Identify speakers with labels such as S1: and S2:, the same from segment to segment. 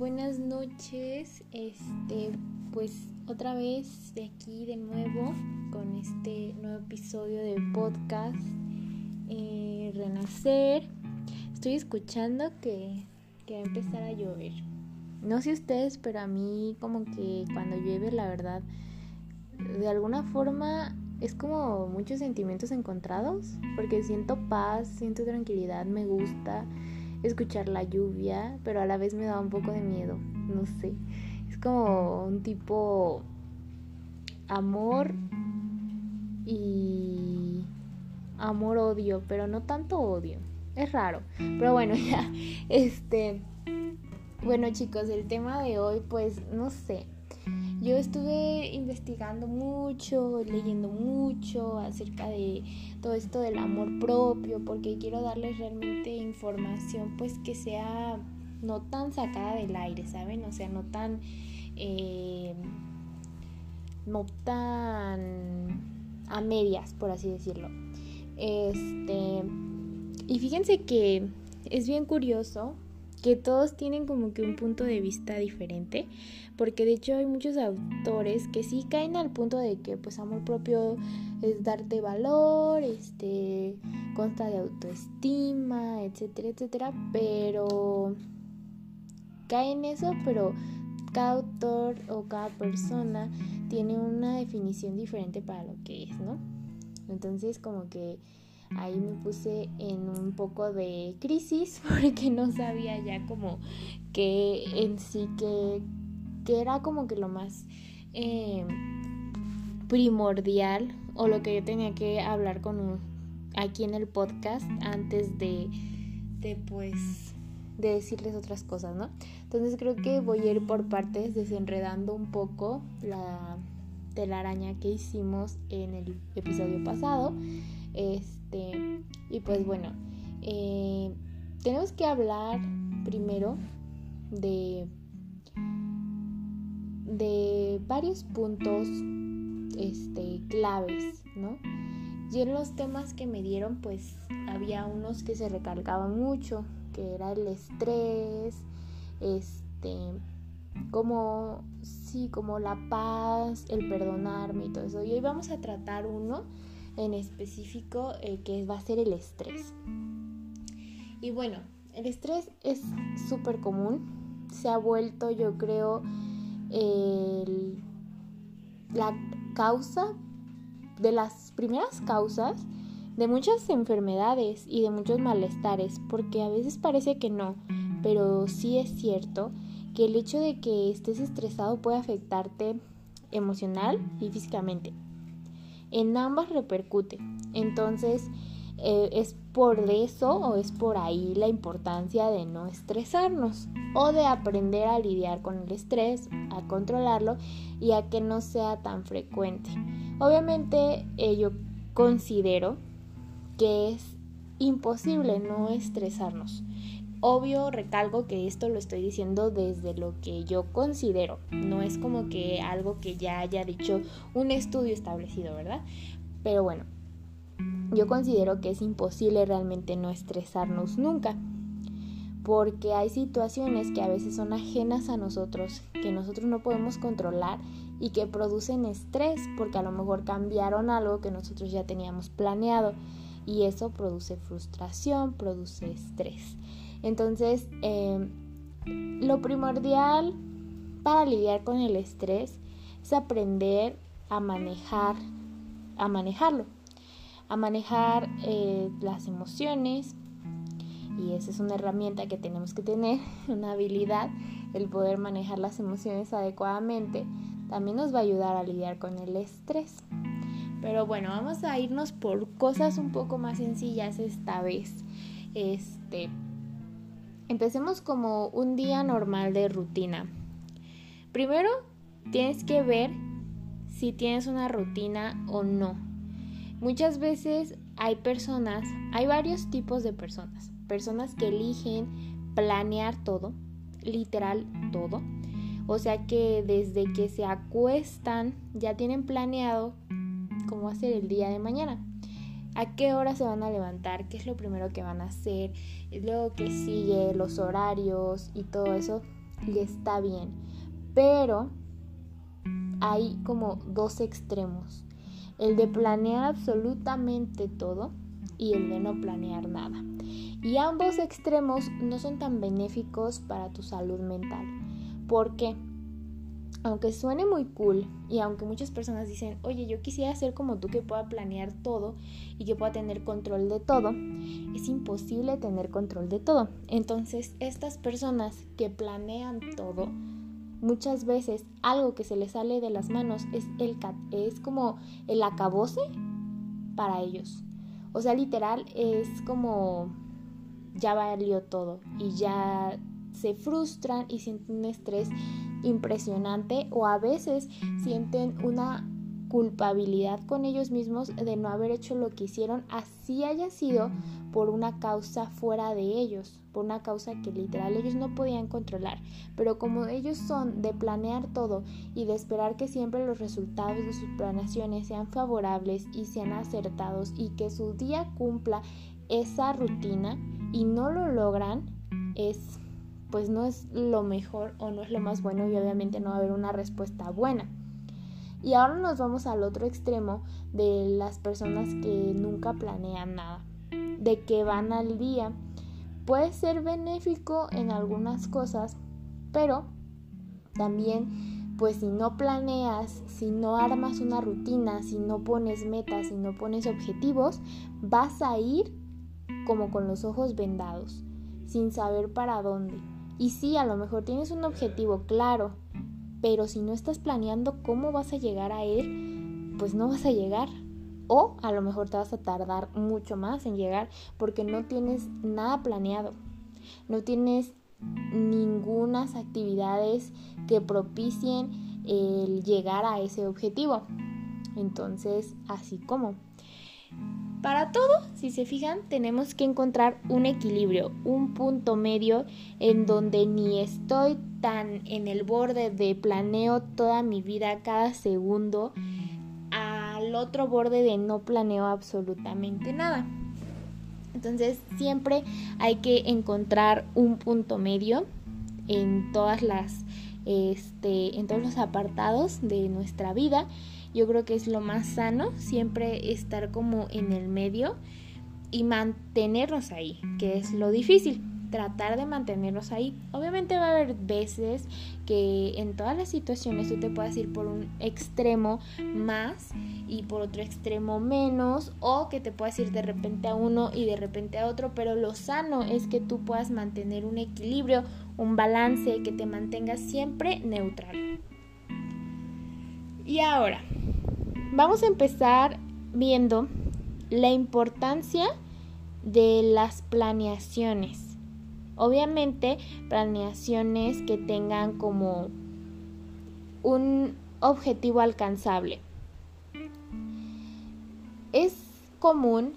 S1: buenas noches. Este, pues otra vez de aquí de nuevo con este nuevo episodio de podcast eh, Renacer. Estoy escuchando que, que va a empezar a llover. No sé ustedes, pero a mí como que cuando llueve, la verdad, de alguna forma es como muchos sentimientos encontrados, porque siento paz, siento tranquilidad, me gusta escuchar la lluvia, pero a la vez me da un poco de miedo, no sé. Es como un tipo amor y amor-odio, pero no tanto odio. Es raro. Pero bueno, ya. Este. Bueno, chicos, el tema de hoy, pues, no sé. Yo estuve investigando mucho, leyendo mucho acerca de todo esto del amor propio, porque quiero darles realmente información pues que sea no tan sacada del aire, ¿saben? O sea, no tan... Eh, no tan a medias, por así decirlo. Este... Y fíjense que es bien curioso que todos tienen como que un punto de vista diferente, porque de hecho hay muchos autores que sí caen al punto de que pues amor propio es darte valor, este consta de autoestima, etcétera, etcétera, pero cae en eso, pero cada autor o cada persona tiene una definición diferente para lo que es, ¿no? Entonces como que ahí me puse en un poco de crisis porque no sabía ya como que en sí que, que era como que lo más eh, primordial o lo que yo tenía que hablar con un, aquí en el podcast antes de, de pues de decirles otras cosas, ¿no? Entonces creo que voy a ir por partes desenredando un poco la telaraña que hicimos en el episodio pasado. Este, y pues bueno, eh, tenemos que hablar primero de, de varios puntos este, claves, ¿no? Y en los temas que me dieron, pues había unos que se recalcaban mucho, que era el estrés, este, como, sí, como la paz, el perdonarme y todo eso. Y hoy vamos a tratar uno en específico eh, que va a ser el estrés. Y bueno, el estrés es súper común, se ha vuelto yo creo la causa de las primeras causas de muchas enfermedades y de muchos malestares, porque a veces parece que no, pero sí es cierto que el hecho de que estés estresado puede afectarte emocional y físicamente en ambas repercute. Entonces, eh, es por eso o es por ahí la importancia de no estresarnos o de aprender a lidiar con el estrés, a controlarlo y a que no sea tan frecuente. Obviamente eh, yo considero que es imposible no estresarnos. Obvio, recalco que esto lo estoy diciendo desde lo que yo considero. No es como que algo que ya haya dicho un estudio establecido, ¿verdad? Pero bueno, yo considero que es imposible realmente no estresarnos nunca. Porque hay situaciones que a veces son ajenas a nosotros, que nosotros no podemos controlar y que producen estrés porque a lo mejor cambiaron algo que nosotros ya teníamos planeado y eso produce frustración, produce estrés. Entonces, em, lo primordial para lidiar con el estrés es aprender a manejar, a manejarlo, a manejar eh, las emociones. Y esa es una herramienta que tenemos que tener, una habilidad, el poder manejar las emociones adecuadamente. También nos va a ayudar a lidiar con el estrés. Pero bueno, vamos a irnos por cosas un poco más sencillas esta vez. Este, Empecemos como un día normal de rutina. Primero, tienes que ver si tienes una rutina o no. Muchas veces hay personas, hay varios tipos de personas. Personas que eligen planear todo, literal todo. O sea que desde que se acuestan ya tienen planeado cómo ser el día de mañana a qué hora se van a levantar, qué es lo primero que van a hacer, luego que sigue, los horarios y todo eso. y está bien. Pero hay como dos extremos. El de planear absolutamente todo y el de no planear nada. Y ambos extremos no son tan benéficos para tu salud mental. ¿Por qué? Aunque suene muy cool y aunque muchas personas dicen, oye, yo quisiera ser como tú que pueda planear todo y que pueda tener control de todo, es imposible tener control de todo. Entonces, estas personas que planean todo, muchas veces algo que se les sale de las manos es, el, es como el acabose para ellos. O sea, literal es como ya valió todo y ya se frustran y sienten un estrés impresionante o a veces sienten una culpabilidad con ellos mismos de no haber hecho lo que hicieron, así haya sido por una causa fuera de ellos, por una causa que literal ellos no podían controlar. Pero como ellos son de planear todo y de esperar que siempre los resultados de sus planeaciones sean favorables y sean acertados y que su día cumpla esa rutina y no lo logran, es pues no es lo mejor o no es lo más bueno y obviamente no va a haber una respuesta buena. Y ahora nos vamos al otro extremo de las personas que nunca planean nada, de que van al día. Puede ser benéfico en algunas cosas, pero también pues si no planeas, si no armas una rutina, si no pones metas, si no pones objetivos, vas a ir como con los ojos vendados, sin saber para dónde. Y sí, a lo mejor tienes un objetivo claro, pero si no estás planeando cómo vas a llegar a él, pues no vas a llegar. O a lo mejor te vas a tardar mucho más en llegar porque no tienes nada planeado. No tienes ningunas actividades que propicien el llegar a ese objetivo. Entonces, así como para todo, si se fijan, tenemos que encontrar un equilibrio, un punto medio en donde ni estoy tan en el borde de planeo toda mi vida cada segundo al otro borde de no planeo absolutamente nada. Entonces siempre hay que encontrar un punto medio en todas las este, en todos los apartados de nuestra vida yo creo que es lo más sano, siempre estar como en el medio y mantenernos ahí, que es lo difícil, tratar de mantenernos ahí. Obviamente va a haber veces que en todas las situaciones tú te puedas ir por un extremo más y por otro extremo menos o que te puedas ir de repente a uno y de repente a otro, pero lo sano es que tú puedas mantener un equilibrio, un balance, que te mantengas siempre neutral. Y ahora, vamos a empezar viendo la importancia de las planeaciones. Obviamente, planeaciones que tengan como un objetivo alcanzable. Es común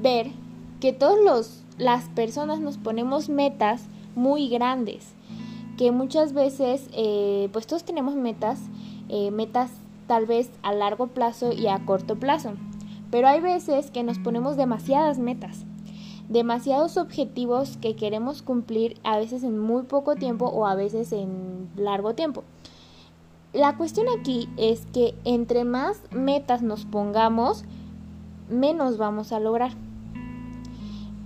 S1: ver que todas las personas nos ponemos metas muy grandes, que muchas veces, eh, pues todos tenemos metas eh, metas tal vez a largo plazo y a corto plazo. Pero hay veces que nos ponemos demasiadas metas, demasiados objetivos que queremos cumplir a veces en muy poco tiempo o a veces en largo tiempo. La cuestión aquí es que entre más metas nos pongamos, menos vamos a lograr.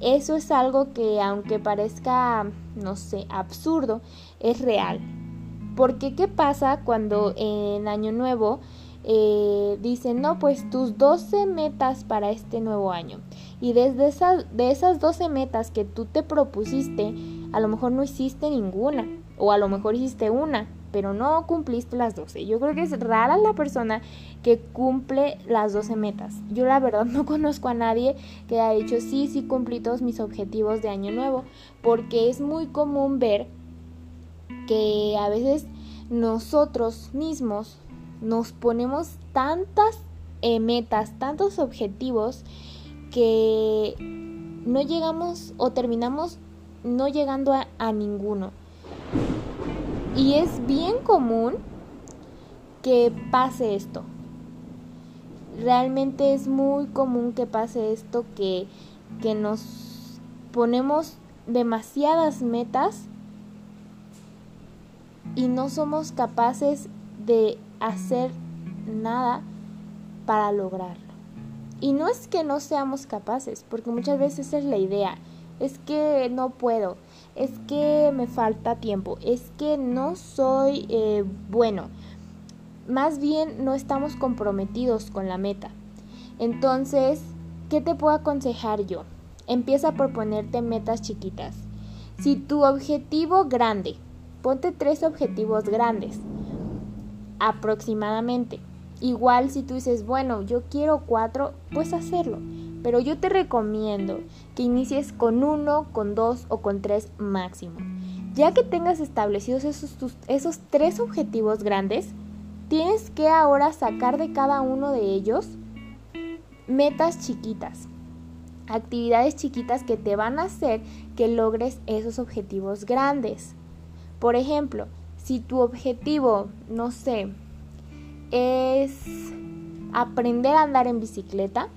S1: Eso es algo que aunque parezca, no sé, absurdo, es real. Porque ¿qué pasa cuando en Año Nuevo eh, dicen, no, pues tus 12 metas para este nuevo año? Y desde esas, de esas 12 metas que tú te propusiste, a lo mejor no hiciste ninguna, o a lo mejor hiciste una, pero no cumpliste las 12. Yo creo que es rara la persona que cumple las 12 metas. Yo la verdad no conozco a nadie que haya dicho, sí, sí cumplí todos mis objetivos de año nuevo, porque es muy común ver que a veces nosotros mismos nos ponemos tantas eh, metas, tantos objetivos que no llegamos o terminamos no llegando a, a ninguno. Y es bien común que pase esto. Realmente es muy común que pase esto que, que nos ponemos demasiadas metas y no somos capaces de hacer nada para lograrlo. Y no es que no seamos capaces, porque muchas veces es la idea, es que no puedo, es que me falta tiempo, es que no soy eh, bueno, más bien no estamos comprometidos con la meta. Entonces, ¿qué te puedo aconsejar yo? Empieza por ponerte metas chiquitas. Si tu objetivo grande, ponte tres objetivos grandes aproximadamente. Igual si tú dices, bueno, yo quiero cuatro, pues hacerlo. Pero yo te recomiendo que inicies con uno, con dos o con tres máximo. Ya que tengas establecidos esos, esos tres objetivos grandes, tienes que ahora sacar de cada uno de ellos metas chiquitas, actividades chiquitas que te van a hacer que logres esos objetivos grandes. Por ejemplo, si tu objetivo, no sé, es aprender a andar en bicicleta,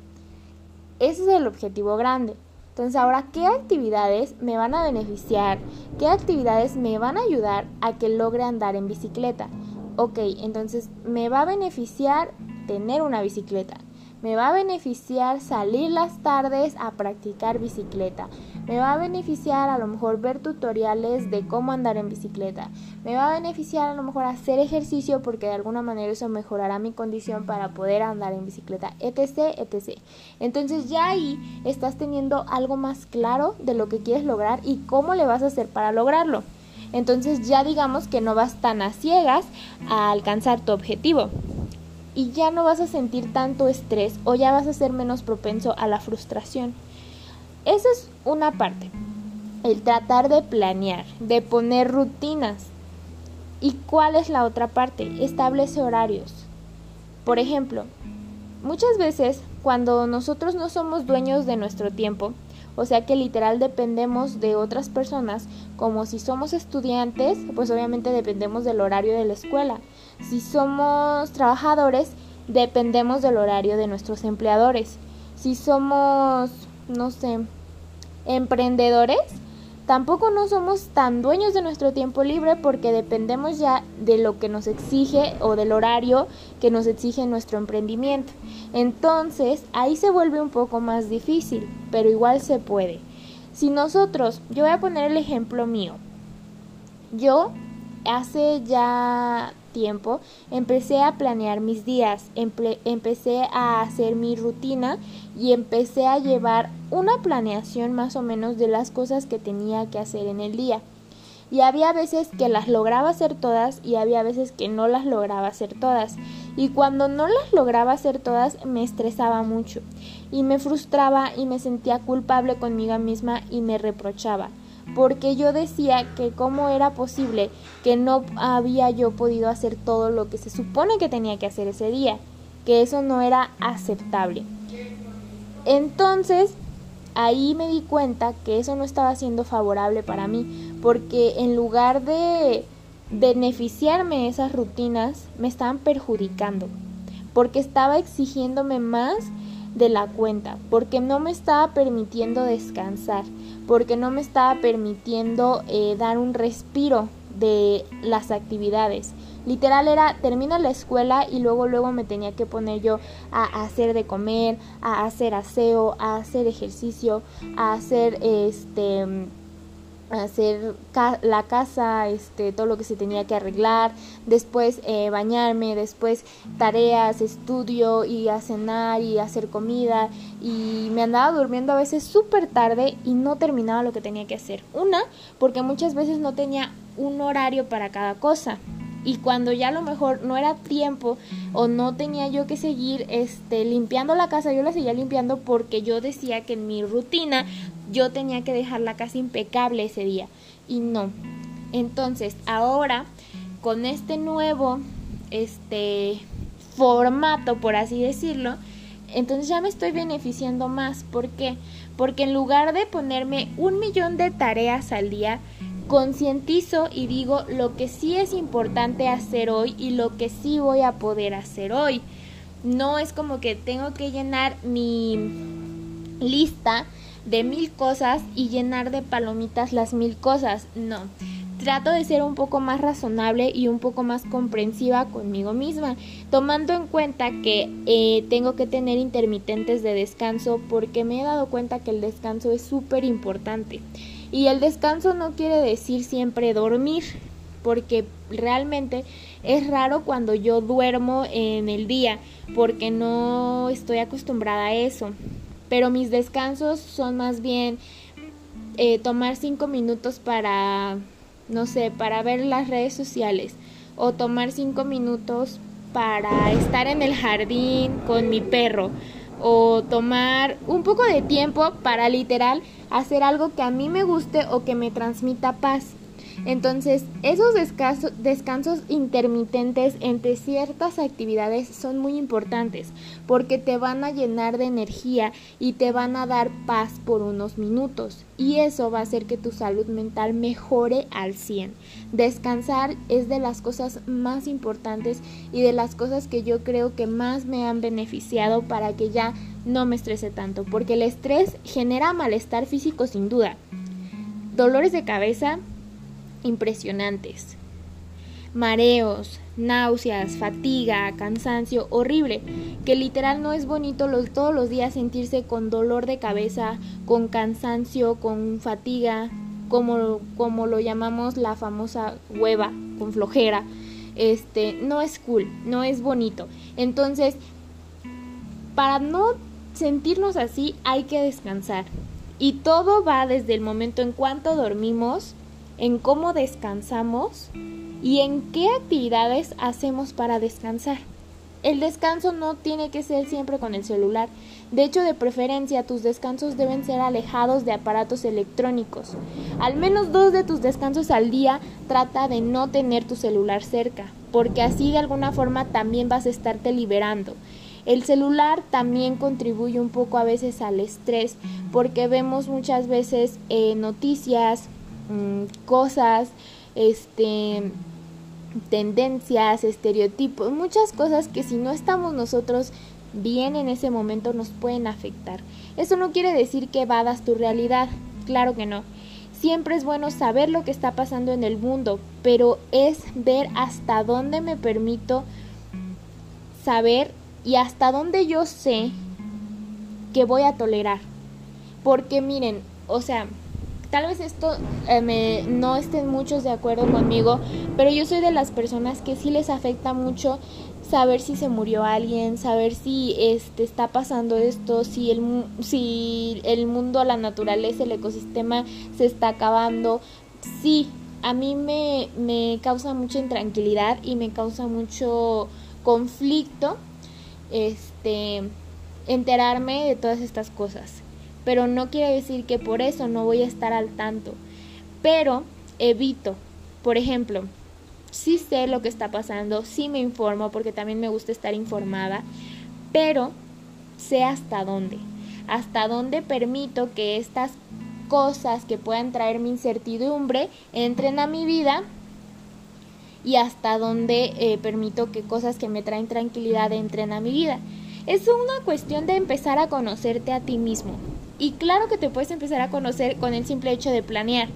S1: ese es el objetivo grande. Entonces ahora, ¿qué actividades me van a beneficiar? ¿Qué actividades me van a ayudar a que logre andar en bicicleta? Ok, entonces me va a beneficiar tener una bicicleta. Me va a beneficiar salir las tardes a practicar bicicleta. Me va a beneficiar a lo mejor ver tutoriales de cómo andar en bicicleta. Me va a beneficiar a lo mejor hacer ejercicio porque de alguna manera eso mejorará mi condición para poder andar en bicicleta, etc, etc. Entonces ya ahí estás teniendo algo más claro de lo que quieres lograr y cómo le vas a hacer para lograrlo. Entonces ya digamos que no vas tan a ciegas a alcanzar tu objetivo y ya no vas a sentir tanto estrés o ya vas a ser menos propenso a la frustración. Esa es una parte, el tratar de planear, de poner rutinas. ¿Y cuál es la otra parte? Establece horarios. Por ejemplo, muchas veces cuando nosotros no somos dueños de nuestro tiempo, o sea que literal dependemos de otras personas, como si somos estudiantes, pues obviamente dependemos del horario de la escuela. Si somos trabajadores, dependemos del horario de nuestros empleadores. Si somos, no sé, emprendedores, tampoco no somos tan dueños de nuestro tiempo libre porque dependemos ya de lo que nos exige o del horario que nos exige nuestro emprendimiento. Entonces, ahí se vuelve un poco más difícil, pero igual se puede. Si nosotros, yo voy a poner el ejemplo mío. Yo hace ya tiempo empecé a planear mis días, empecé a hacer mi rutina y empecé a llevar una planeación más o menos de las cosas que tenía que hacer en el día. Y había veces que las lograba hacer todas y había veces que no las lograba hacer todas. Y cuando no las lograba hacer todas me estresaba mucho y me frustraba y me sentía culpable conmigo misma y me reprochaba porque yo decía que cómo era posible que no había yo podido hacer todo lo que se supone que tenía que hacer ese día, que eso no era aceptable. Entonces, ahí me di cuenta que eso no estaba siendo favorable para mí, porque en lugar de beneficiarme esas rutinas, me estaban perjudicando, porque estaba exigiéndome más de la cuenta, porque no me estaba permitiendo descansar, porque no me estaba permitiendo eh, dar un respiro de las actividades. Literal era termina la escuela y luego luego me tenía que poner yo a hacer de comer, a hacer aseo, a hacer ejercicio, a hacer este hacer la casa, este, todo lo que se tenía que arreglar, después eh, bañarme, después tareas, estudio y a cenar y hacer comida y me andaba durmiendo a veces súper tarde y no terminaba lo que tenía que hacer. Una, porque muchas veces no tenía un horario para cada cosa y cuando ya a lo mejor no era tiempo o no tenía yo que seguir este limpiando la casa, yo la seguía limpiando porque yo decía que en mi rutina yo tenía que dejar la casa impecable ese día y no. Entonces, ahora con este nuevo este formato, por así decirlo, entonces ya me estoy beneficiando más. ¿Por qué? Porque en lugar de ponerme un millón de tareas al día, concientizo y digo lo que sí es importante hacer hoy y lo que sí voy a poder hacer hoy. No es como que tengo que llenar mi lista de mil cosas y llenar de palomitas las mil cosas. No. trato de ser un poco más razonable y un poco más comprensiva conmigo misma, tomando en cuenta que eh, tengo que tener intermitentes de descanso porque me he dado cuenta que el descanso es súper importante. Y el descanso no quiere decir siempre dormir, porque realmente es raro cuando yo duermo en el día, porque no estoy acostumbrada a eso. Pero mis descansos son más bien eh, tomar cinco minutos para no sé, para ver las redes sociales o tomar cinco minutos para estar en el jardín con mi perro o tomar un poco de tiempo para literal hacer algo que a mí me guste o que me transmita paz. Entonces, esos descansos, intermitentes entre ciertas actividades son muy importantes porque te van a llenar de energía y te van a dar paz por unos minutos y eso va a hacer que tu salud mental mejore al 100. Descansar es de las cosas más importantes y de las cosas que yo creo que más me han beneficiado para que ya no me estrese tanto, porque el estrés genera malestar físico sin duda. Dolores de cabeza, impresionantes. Mareos, náuseas, fatiga, cansancio horrible, que literal no es bonito todos los días sentirse con dolor de cabeza, con cansancio, con fatiga, como, como lo llamamos la famosa hueva, con flojera. Este, no es cool, no es bonito. Entonces, para no sentirnos así hay que descansar. Y todo va desde el momento en cuanto dormimos en cómo descansamos y en qué actividades hacemos para descansar. El descanso no tiene que ser siempre con el celular. De hecho, de preferencia, tus descansos deben ser alejados de aparatos electrónicos. Al menos dos de tus descansos al día trata de no tener tu celular cerca, porque así de alguna forma también vas a estarte liberando. El celular también contribuye un poco a veces al estrés, porque vemos muchas veces eh, noticias, Mm, cosas, este tendencias, estereotipos, muchas cosas que si no estamos nosotros bien en ese momento nos pueden afectar. Eso no quiere decir que evadas tu realidad, claro que no. Siempre es bueno saber lo que está pasando en el mundo, pero es ver hasta dónde me permito saber y hasta dónde yo sé que voy a tolerar. Porque miren, o sea, Tal vez esto eh, me, no estén muchos de acuerdo conmigo, pero yo soy de las personas que sí les afecta mucho saber si se murió alguien, saber si este está pasando esto, si el si el mundo, la naturaleza, el ecosistema se está acabando. Sí, a mí me, me causa mucha intranquilidad y me causa mucho conflicto este enterarme de todas estas cosas pero no quiere decir que por eso no voy a estar al tanto. Pero evito, por ejemplo, sí sé lo que está pasando, sí me informo porque también me gusta estar informada, pero sé hasta dónde, hasta dónde permito que estas cosas que puedan traerme incertidumbre entren a mi vida y hasta dónde eh, permito que cosas que me traen tranquilidad entren a mi vida. Es una cuestión de empezar a conocerte a ti mismo, y claro que te puedes empezar a conocer con el simple hecho de planear,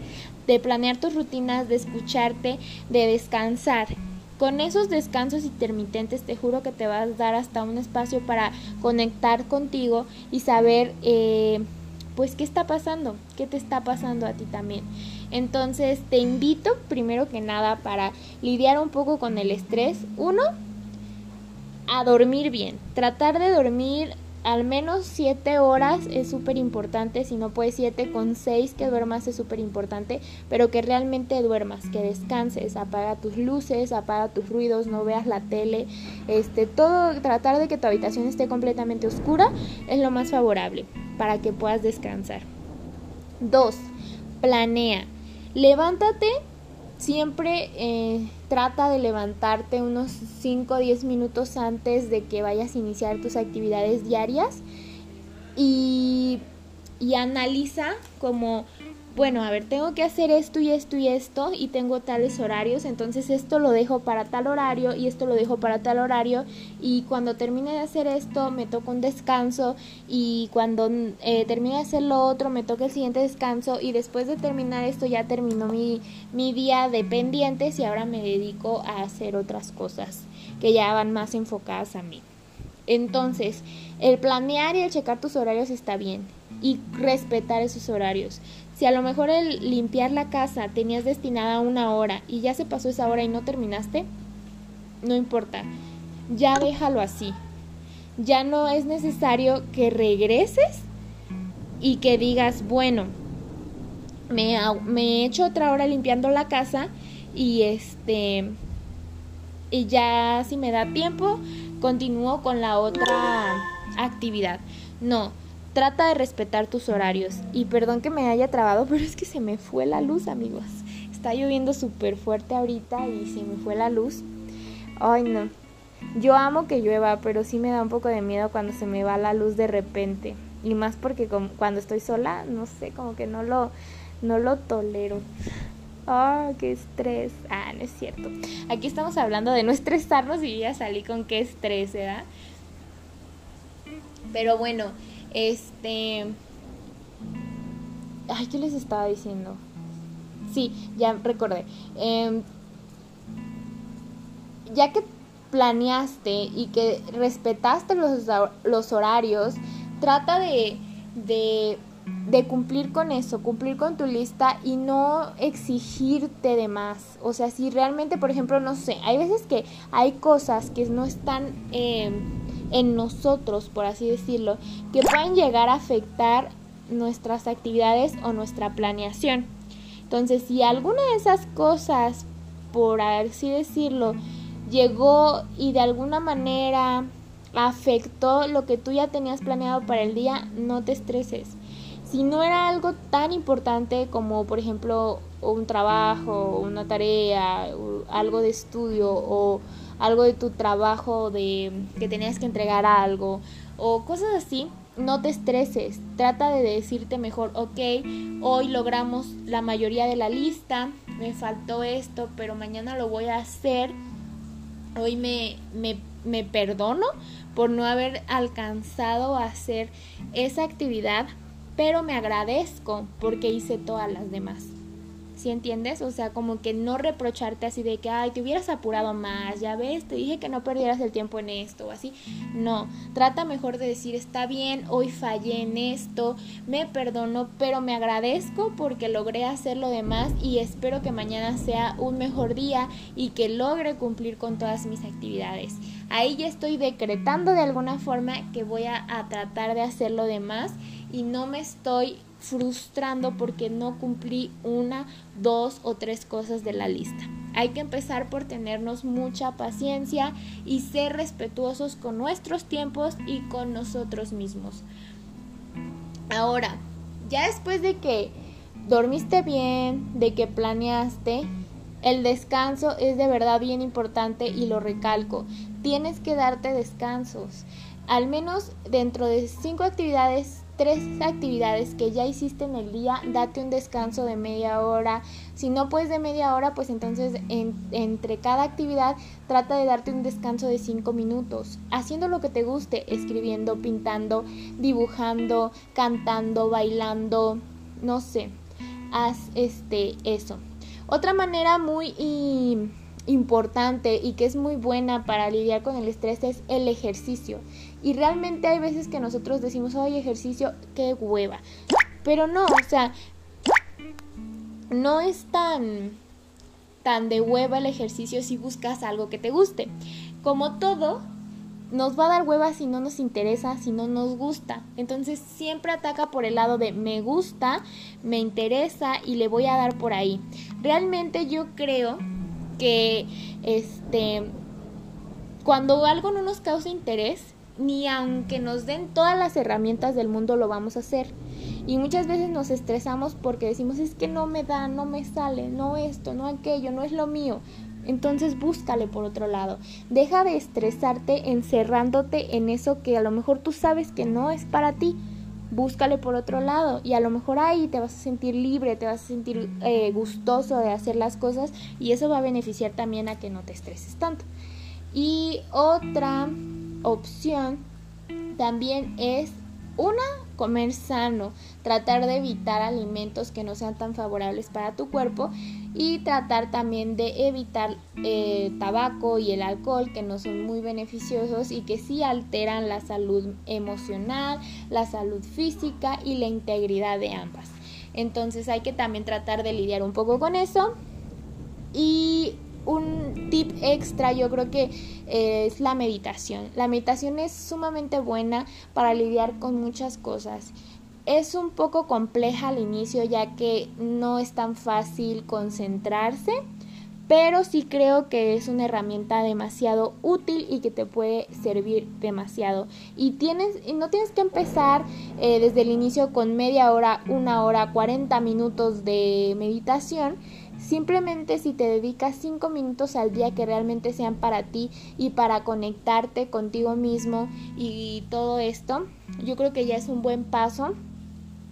S1: de planear tus rutinas, de escucharte, de descansar. Con esos descansos intermitentes te juro que te vas a dar hasta un espacio para conectar contigo y saber eh, pues qué está pasando, qué te está pasando a ti también. Entonces te invito primero que nada para lidiar un poco con el estrés. Uno, a dormir bien. Tratar de dormir al menos 7 horas es súper importante, si no puedes 7 con 6 que duermas es súper importante, pero que realmente duermas, que descanses, apaga tus luces, apaga tus ruidos, no veas la tele, este, todo, tratar de que tu habitación esté completamente oscura es lo más favorable para que puedas descansar. 2. Planea. Levántate siempre eh, trata de levantarte unos 5 o 10 minutos antes de que vayas a iniciar tus actividades diarias y y analiza como bueno, a ver, tengo que hacer esto y esto y esto y tengo tales horarios, entonces esto lo dejo para tal horario y esto lo dejo para tal horario y cuando termine de hacer esto me toca un descanso y cuando eh, termine de hacer lo otro me toca el siguiente descanso y después de terminar esto ya terminó mi, mi día de pendientes y ahora me dedico a hacer otras cosas que ya van más enfocadas a mí. Entonces, el planear y el checar tus horarios está bien y respetar esos horarios. Si a lo mejor el limpiar la casa tenías destinada una hora y ya se pasó esa hora y no terminaste, no importa, ya déjalo así. Ya no es necesario que regreses y que digas, bueno, me, me he hecho otra hora limpiando la casa y este y ya si me da tiempo continúo con la otra actividad. No, Trata de respetar tus horarios. Y perdón que me haya trabado, pero es que se me fue la luz, amigos. Está lloviendo súper fuerte ahorita y se me fue la luz. Ay, no. Yo amo que llueva, pero sí me da un poco de miedo cuando se me va la luz de repente. Y más porque cuando estoy sola, no sé, como que no lo, no lo tolero. Ah, qué estrés. Ah, no es cierto. Aquí estamos hablando de no estresarnos y ya salí con qué estrés, ¿verdad? Pero bueno, este. Ay, ¿qué les estaba diciendo? Sí, ya recordé. Em, ya que planeaste y que respetaste los, los horarios, trata de, de, cumplir con eso, cumplir con tu lista y no exigirte de más. O sea, si realmente, por ejemplo, no sé, hay veces que hay cosas que no están... Eh, en nosotros, por así decirlo, que pueden llegar a afectar nuestras actividades o nuestra planeación. Entonces, si alguna de esas cosas, por así decirlo, llegó y de alguna manera afectó lo que tú ya tenías planeado para el día, no te estreses. Si no era algo tan importante como, por ejemplo, un trabajo, una tarea, algo de estudio o algo de tu trabajo, de que tenías que entregar algo o cosas así, no te estreses, trata de decirte mejor, ok, hoy logramos la mayoría de la lista, me faltó esto, pero mañana lo voy a hacer, hoy me, me, me perdono por no haber alcanzado a hacer esa actividad, pero me agradezco porque hice todas las demás. ¿Sí entiendes? O sea, como que no reprocharte así de que, ay, te hubieras apurado más, ya ves, te dije que no perdieras el tiempo en esto o así. No, trata mejor de decir, está bien, hoy fallé en esto, me perdono, pero me agradezco porque logré hacer lo demás y espero que mañana sea un mejor día y que logre cumplir con todas mis actividades. Ahí ya estoy decretando de alguna forma que voy a, a tratar de hacer lo demás y no me estoy frustrando porque no cumplí una, dos o tres cosas de la lista. Hay que empezar por tenernos mucha paciencia y ser respetuosos con nuestros tiempos y con nosotros mismos. Ahora, ya después de que dormiste bien, de que planeaste, el descanso es de verdad bien importante y lo recalco. Tienes que darte descansos. Al menos dentro de cinco actividades tres actividades que ya hiciste en el día, date un descanso de media hora. Si no puedes de media hora, pues entonces entre cada actividad trata de darte un descanso de cinco minutos, haciendo lo que te guste, escribiendo, pintando, dibujando, cantando, bailando, no sé, haz este eso. Otra manera muy importante y que es muy buena para lidiar con el estrés es el ejercicio. Y realmente hay veces que nosotros decimos, oye, ejercicio, qué hueva. Pero no, o sea, no es tan, tan de hueva el ejercicio si buscas algo que te guste. Como todo, nos va a dar hueva si no nos interesa, si no nos gusta. Entonces siempre ataca por el lado de me gusta, me interesa y le voy a dar por ahí. Realmente yo creo que este cuando algo no nos causa interés, ni aunque nos den todas las herramientas del mundo lo vamos a hacer. Y muchas veces nos estresamos porque decimos, es que no me da, no me sale, no esto, no aquello, no es lo mío. Entonces búscale por otro lado. Deja de estresarte encerrándote en eso que a lo mejor tú sabes que no es para ti. búscale por otro lado y a lo mejor ahí te vas a sentir libre, te vas a sentir eh, gustoso de hacer las cosas y eso va a beneficiar también a que no te estreses tanto. Y otra opción también es una, comer sano, tratar de evitar alimentos que no sean tan favorables para tu cuerpo y tratar también de evitar eh, tabaco y el alcohol que no son muy beneficiosos y que sí alteran la salud emocional, la salud física y la integridad de ambas. Entonces hay que también tratar de lidiar un poco con eso. Y un tip extra yo creo que eh, es la meditación. La meditación es sumamente buena para lidiar con muchas cosas. Es un poco compleja al inicio ya que no es tan fácil concentrarse, pero sí creo que es una herramienta demasiado útil y que te puede servir demasiado. Y tienes, no tienes que empezar eh, desde el inicio con media hora, una hora, 40 minutos de meditación Simplemente si te dedicas 5 minutos al día que realmente sean para ti y para conectarte contigo mismo y todo esto, yo creo que ya es un buen paso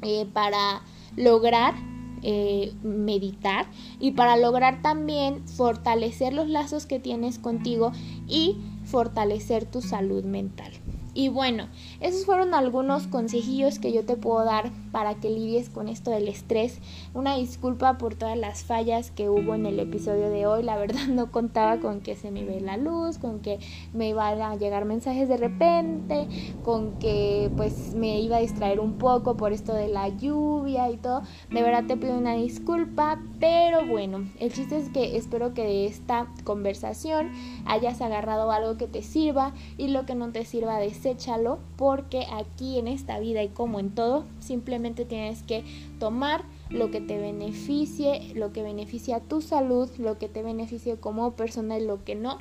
S1: eh, para lograr eh, meditar y para lograr también fortalecer los lazos que tienes contigo y fortalecer tu salud mental. Y bueno, esos fueron algunos consejillos que yo te puedo dar para que lidies con esto del estrés. Una disculpa por todas las fallas que hubo en el episodio de hoy. La verdad no contaba con que se me iba la luz, con que me iban a llegar mensajes de repente, con que pues me iba a distraer un poco por esto de la lluvia y todo. De verdad te pido una disculpa, pero bueno, el chiste es que espero que de esta conversación hayas agarrado algo que te sirva y lo que no te sirva de deséchalo porque aquí en esta vida y como en todo, simplemente tienes que tomar lo que te beneficie, lo que beneficia tu salud, lo que te beneficie como persona y lo que no,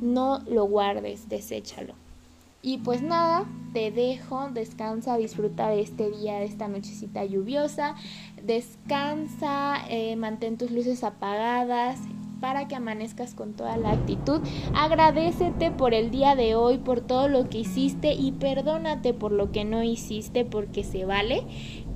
S1: no lo guardes, deséchalo. Y pues nada, te dejo, descansa, disfruta de este día, de esta nochecita lluviosa, descansa, eh, mantén tus luces apagadas, para que amanezcas con toda la actitud. Agradecete por el día de hoy, por todo lo que hiciste y perdónate por lo que no hiciste porque se vale.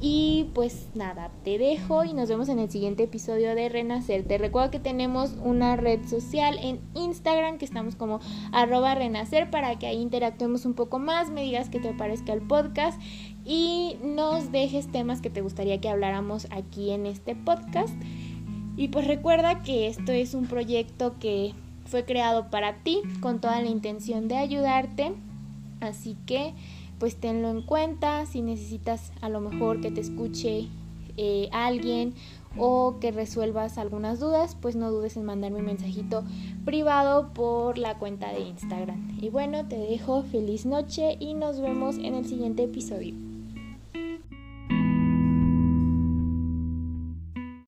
S1: Y pues nada, te dejo y nos vemos en el siguiente episodio de Renacer. Te recuerdo que tenemos una red social en Instagram que estamos como arroba renacer para que ahí interactuemos un poco más, me digas que te parezca el podcast y nos dejes temas que te gustaría que habláramos aquí en este podcast. Y pues recuerda que esto es un proyecto que fue creado para ti con toda la intención de ayudarte. Así que pues tenlo en cuenta si necesitas a lo mejor que te escuche eh, alguien o que resuelvas algunas dudas, pues no dudes en mandarme un mensajito privado por la cuenta de Instagram. Y bueno, te dejo feliz noche y nos vemos en el siguiente episodio.